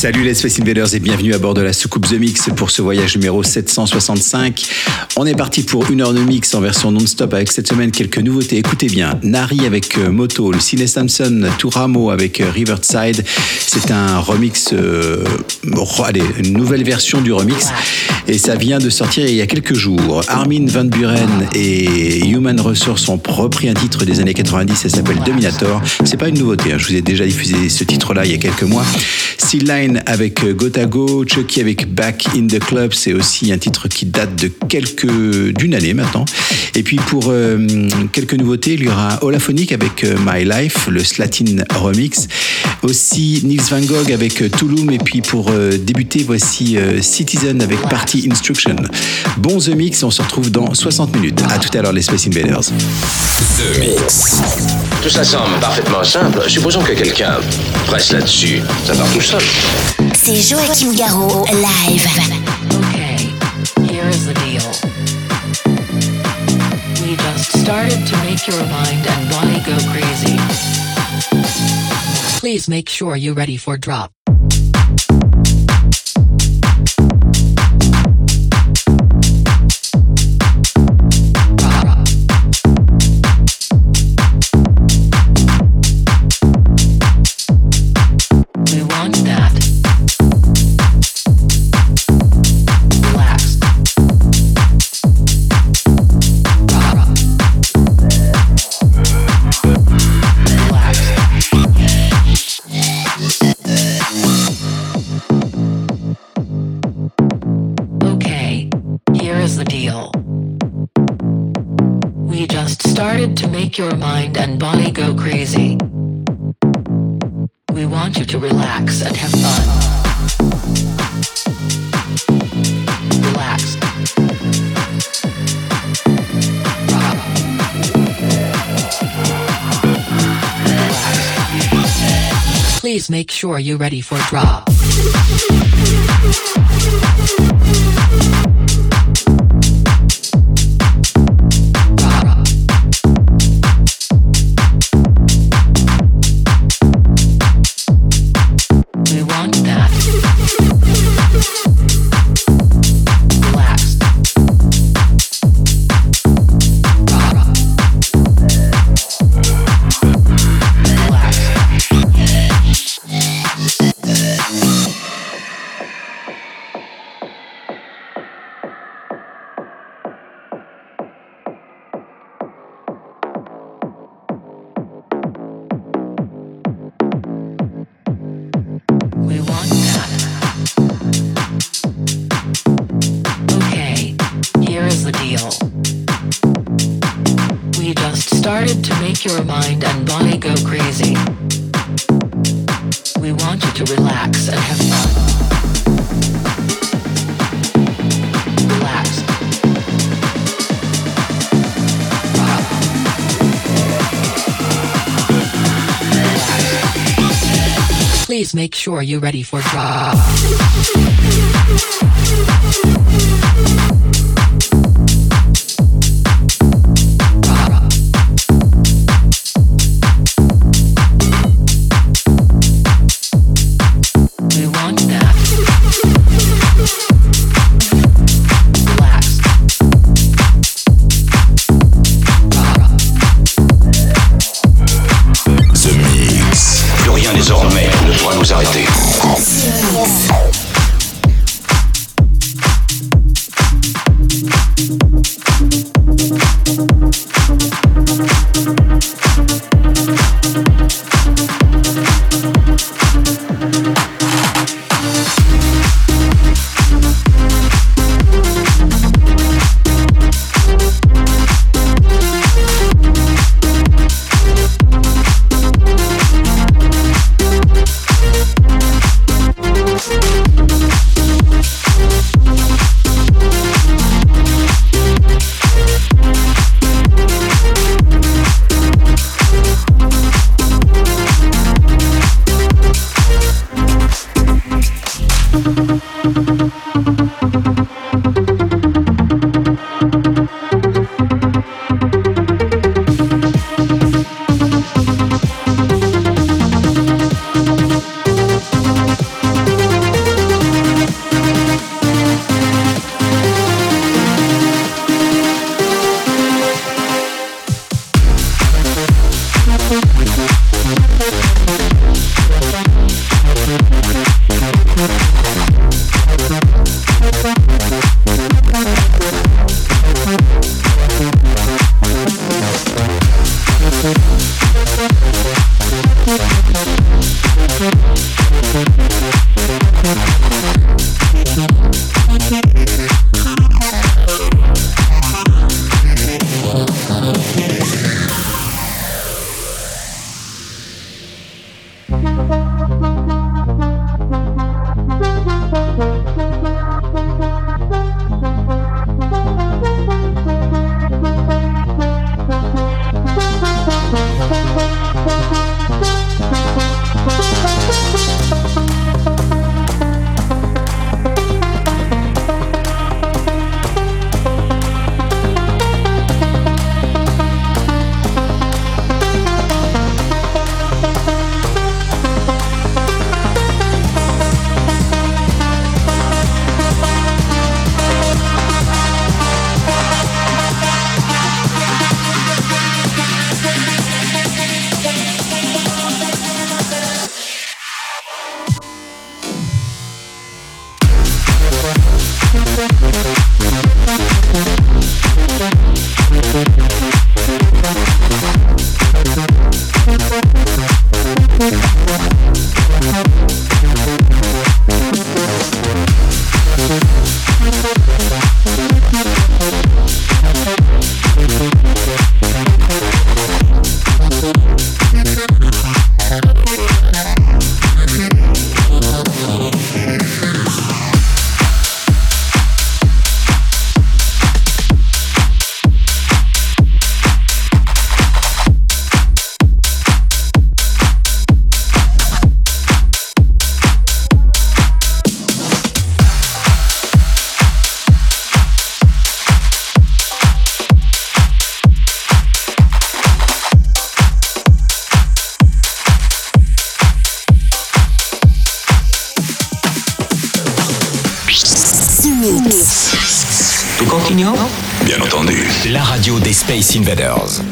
Salut les Space Invaders et bienvenue à bord de la soucoupe The Mix pour ce voyage numéro 765. On est parti pour une heure de mix en version non-stop avec cette semaine quelques nouveautés. Écoutez bien, Nari avec euh, Moto, le Cine Samson, Touramo avec euh, Riverside. C'est un remix, euh, allez, une nouvelle version du remix et ça vient de sortir il y a quelques jours. Armin Van Buren et Human Resource ont repris un titre des années 90, ça s'appelle Dominator. C'est pas une nouveauté, hein. je vous ai déjà diffusé ce titre-là il y a quelques mois. Avec Gotago, Chucky avec Back in the Club, c'est aussi un titre qui date de quelques d'une année maintenant. Et puis pour euh, quelques nouveautés, il y aura Holaphonic avec euh, My Life, le Slatin remix. Aussi Nils Van Gogh avec euh, Tulum. Et puis pour euh, débuter, voici euh, Citizen avec Party Instruction. Bon The Mix, on se retrouve dans 60 minutes. À tout à l'heure les Space Invaders. The Mix. Tout ça semble parfaitement simple. Supposons que quelqu'un presse là-dessus. Ça part tout seul. C'est Joachim Garraud, live. Okay, here is the deal. We just started to make your mind and body go crazy. Please make sure you're ready for drop. Make sure you're ready for drop. Want you to relax and have fun. Relax. Please make sure you're ready for drop. In Invaders.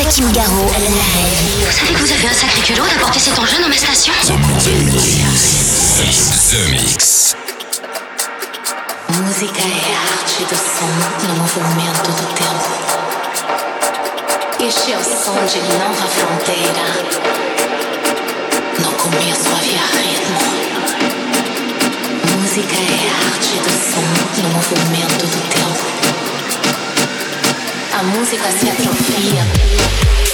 Joachim Garraud. Vous savez que vous avez un sacré culot d'apporter cet enjeu dans ma station The Mix. Musica è arte do som no movimento do tempo. Este é o som de nova fronteira. No começo havia ritmo. Música é arte do som no movimento do tempo. esta música se atrofia.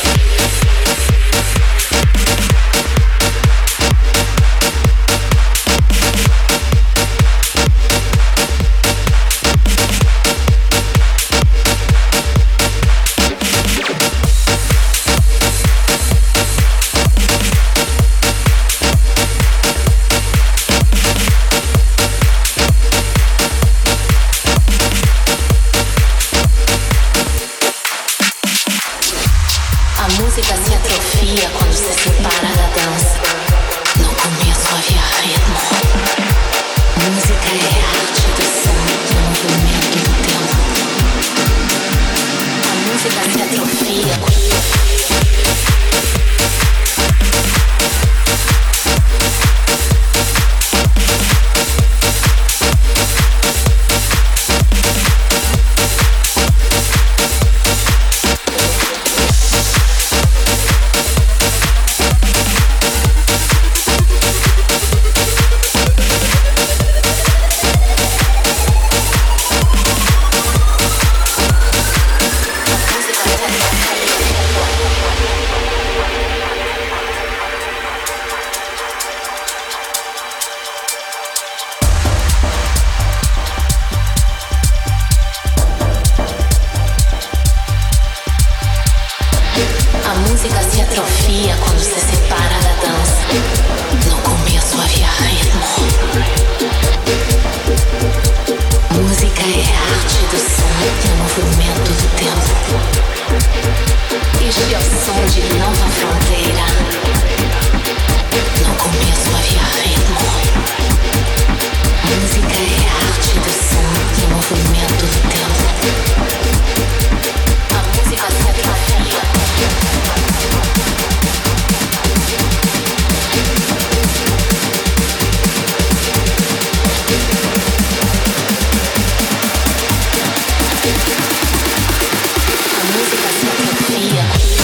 se atrofia quando se separa da dança. No começo havia ritmo. Música é a arte do som e é o movimento do deus. Este é o som de nova fronteira. No começo havia ritmo. Música é a arte do som e é o movimento do deus. Yeah.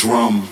drum.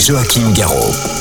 Joachim Garraud.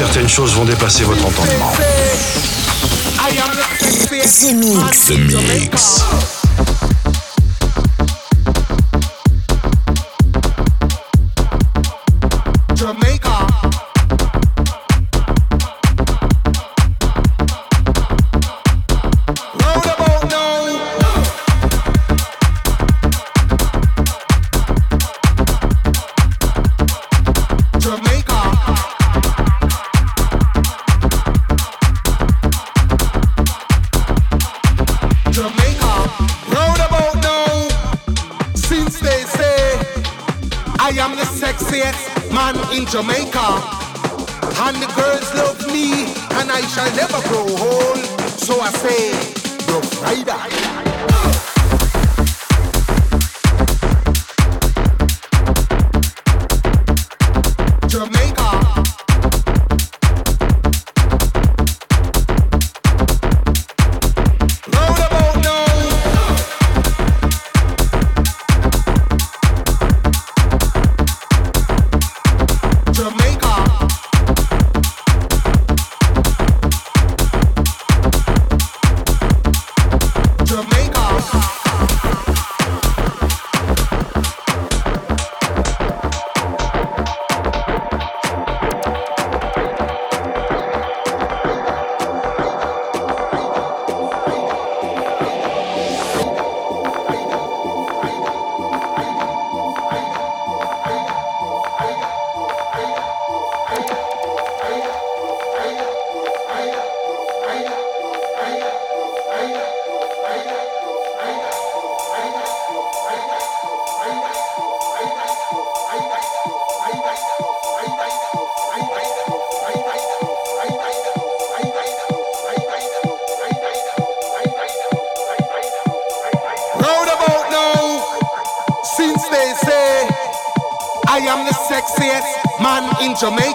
Certaines choses vont dépasser votre entendement. The Mix.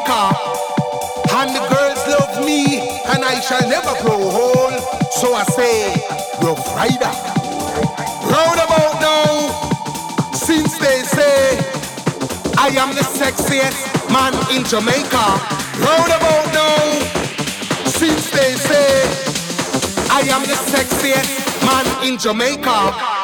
Jamaica. And the girls love me, and I shall never grow old. So I say, Rough Rider. Roundabout now, since they say I am the sexiest man in Jamaica. Roundabout now, since they say I am the sexiest man in Jamaica.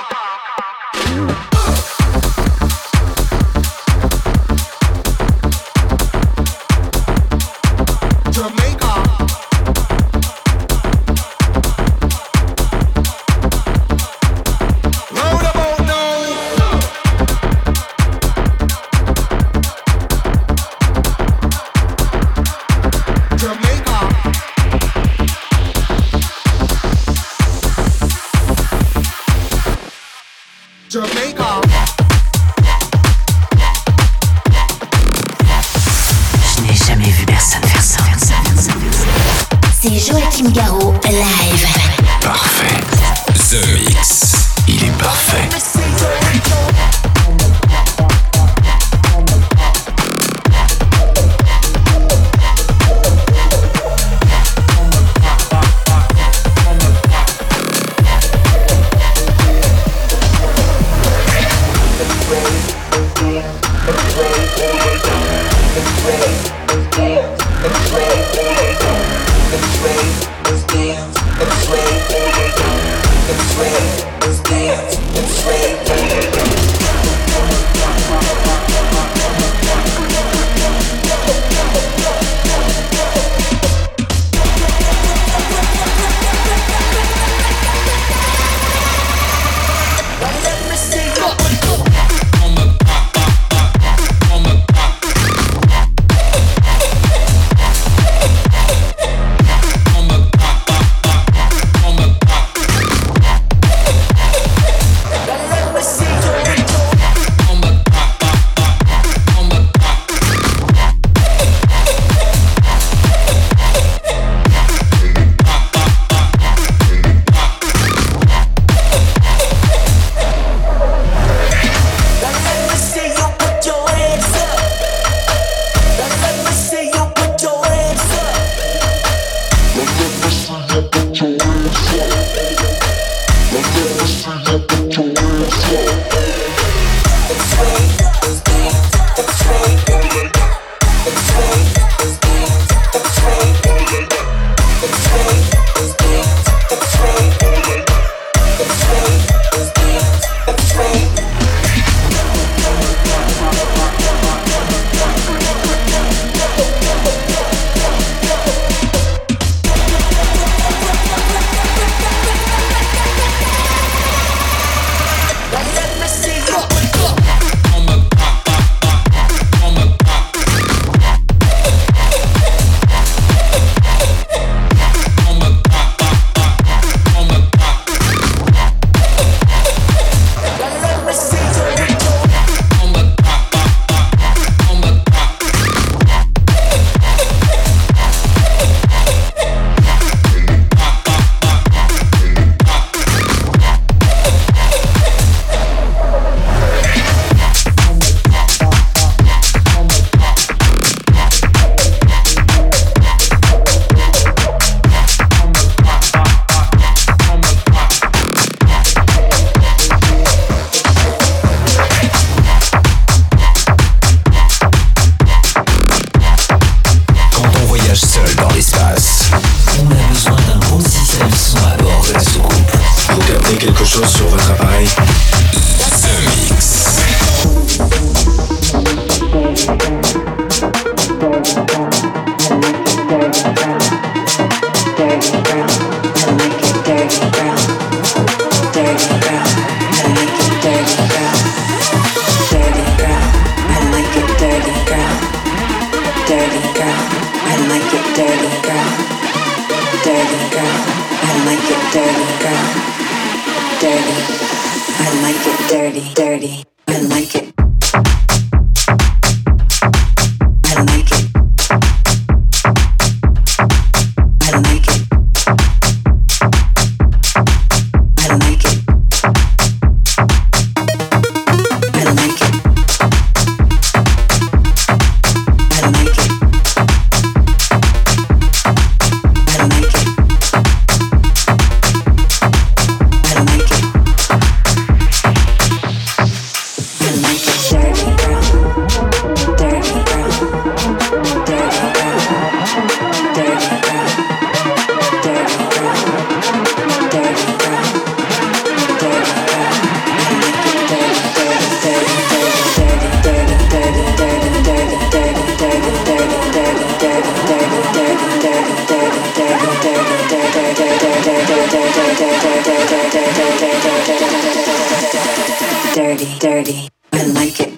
Dirty, dirty. I like it.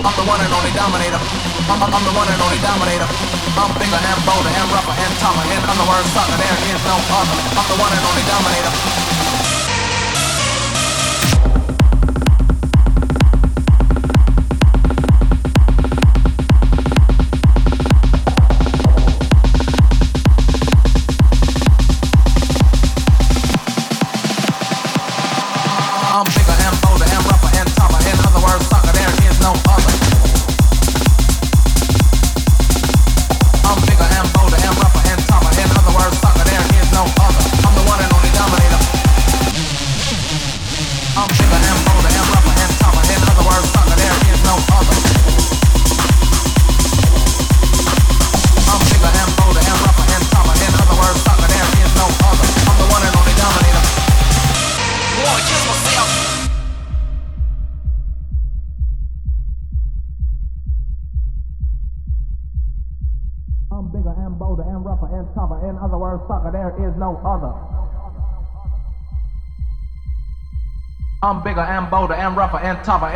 I'm the one and only dominator. I'm, I'm, I'm the one and only dominator. I'm bigger and bolder and rougher and tougher and I'm the worst sucker. There is no other. I'm the one and only dominator.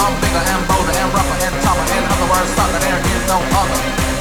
I'm bigger and bolder and rougher and tougher. In other words, sucker, there is no other.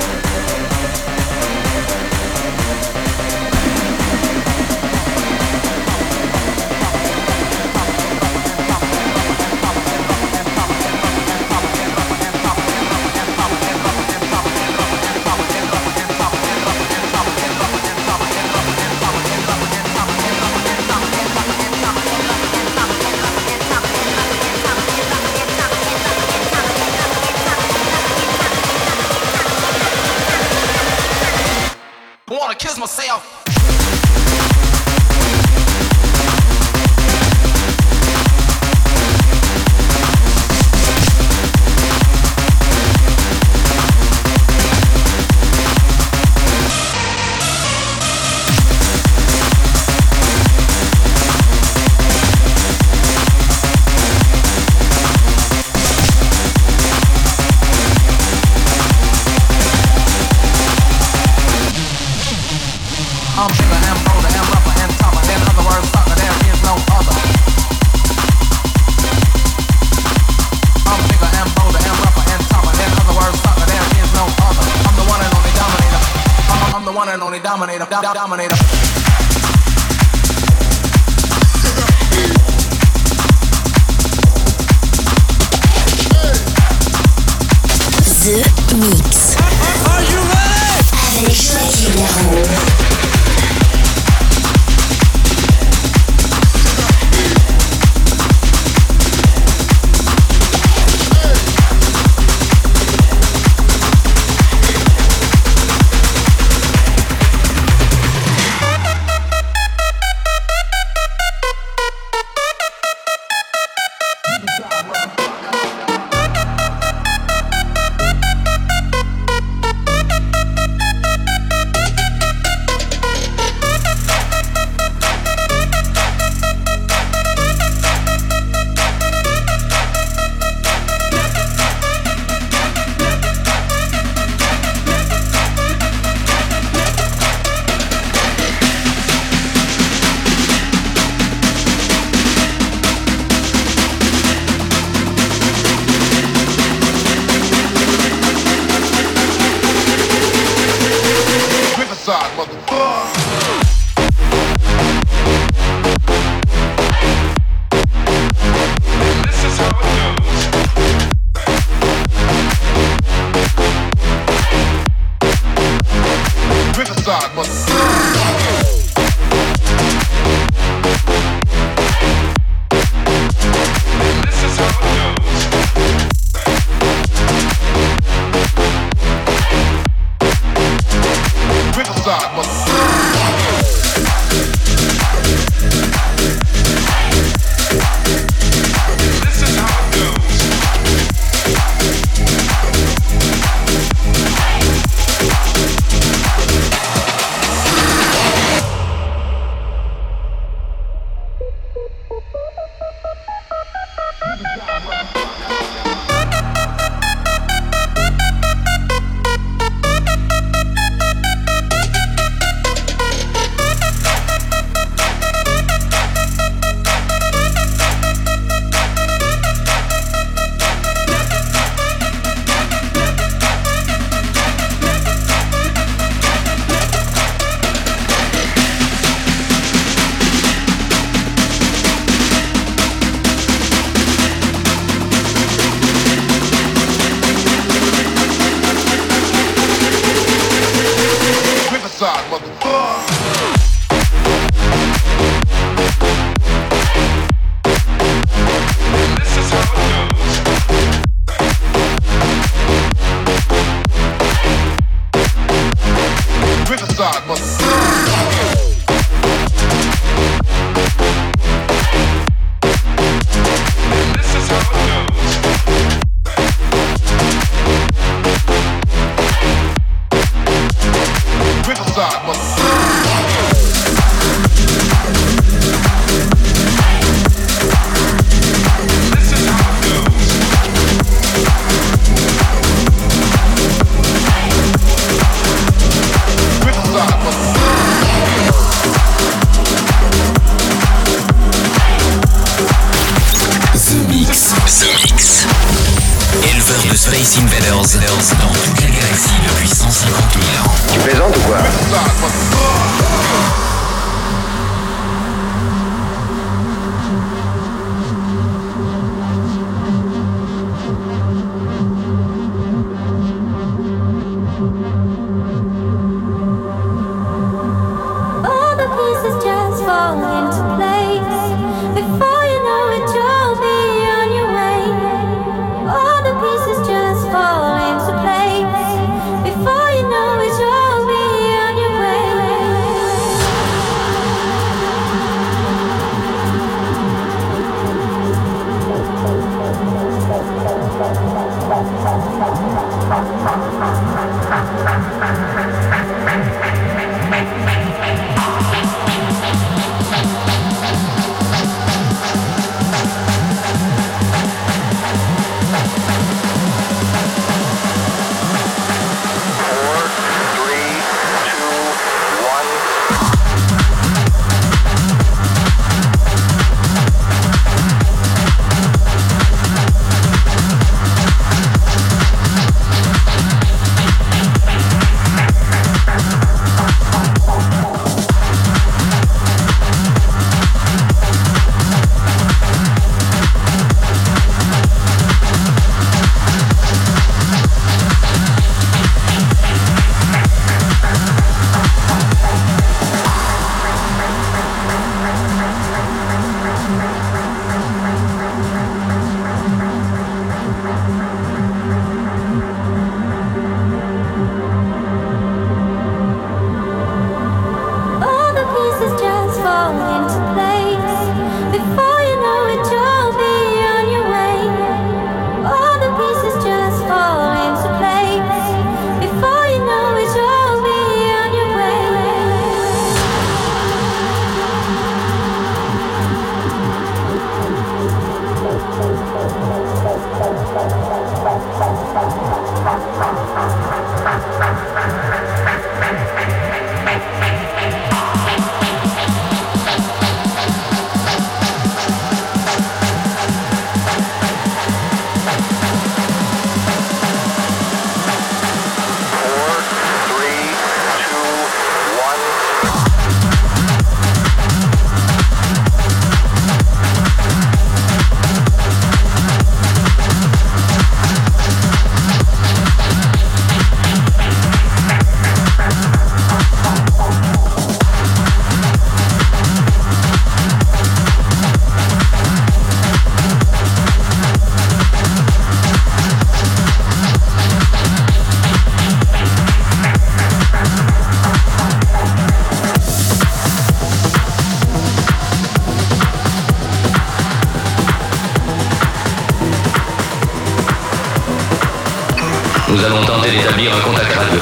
D'établir un contact radio.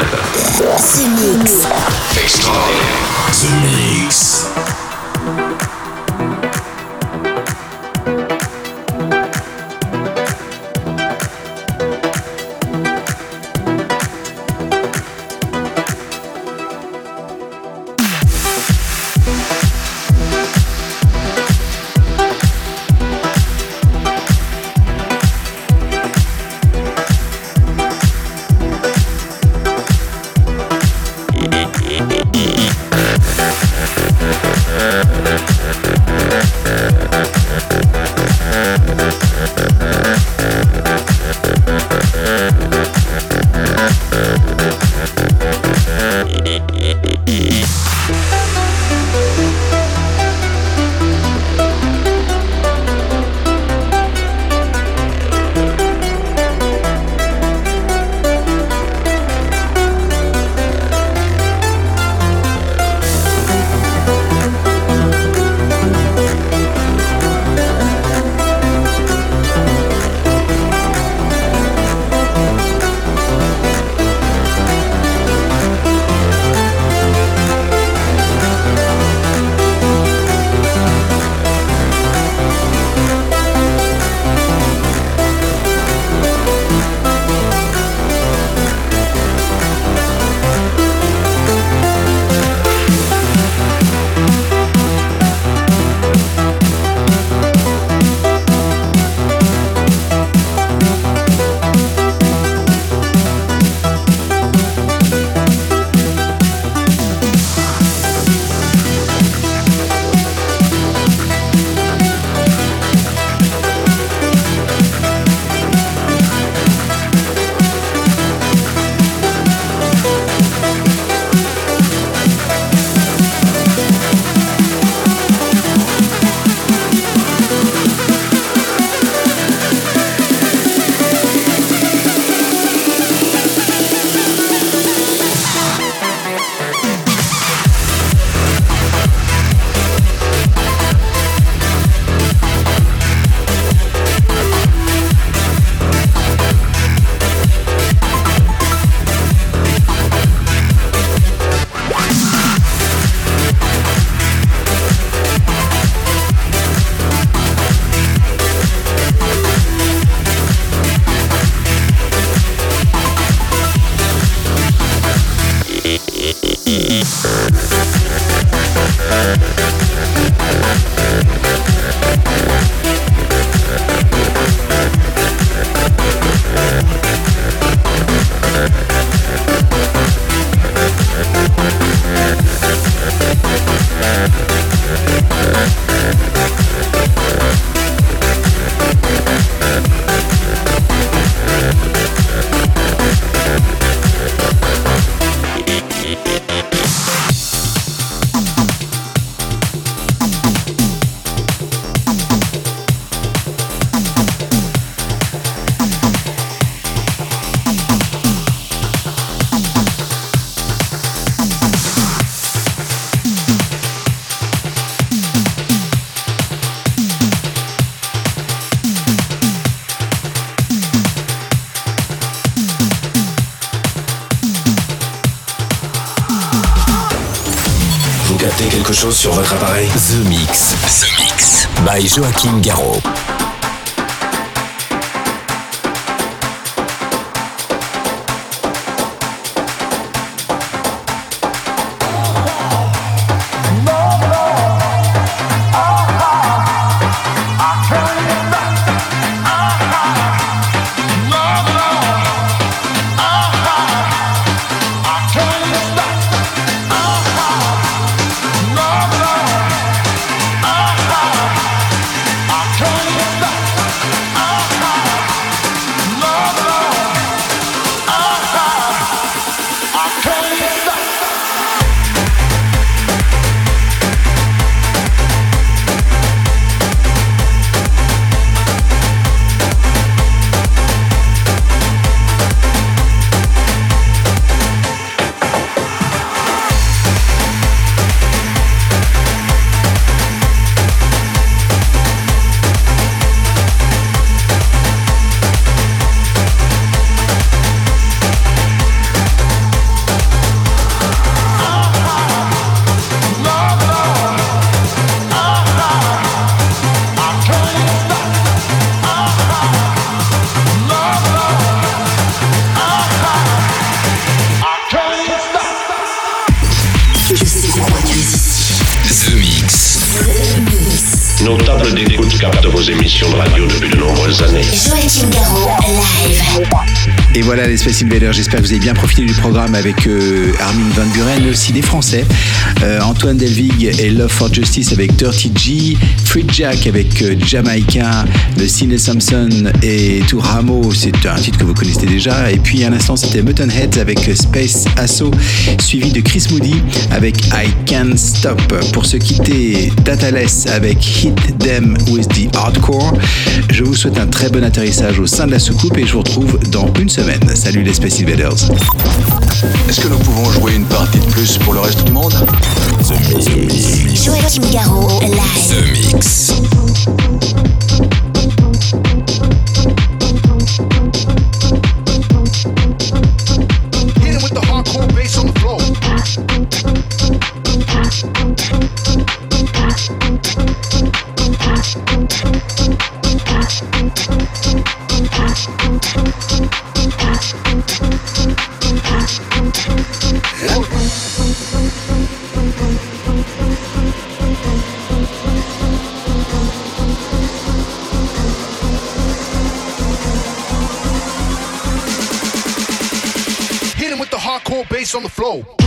The Mix. Extraordinaire. By Joachim Garraud. Et voilà les Space Invaders, j'espère que vous avez bien profité du programme avec euh, Armin Van Buren, mais aussi des Français. Euh, Antoine Delvig et Love for Justice avec Dirty G, Free Jack avec euh, Jamaica, The Cine Samson et Touramo, c'est un titre que vous connaissez déjà. Et puis à l'instant c'était Mutton Heads avec Space Asso, suivi de Chris Moody avec I Can't Stop. Pour se quitter, Dataless avec Hit Them with the Hardcore. Je vous souhaite un très bon atterrissage au sein de la soucoupe et je vous retrouve dans une semaine. Salut les Space Invaders. Est-ce que nous pouvons jouer une partie de plus pour le reste du monde? Garraud, live. The Mix. On the floor.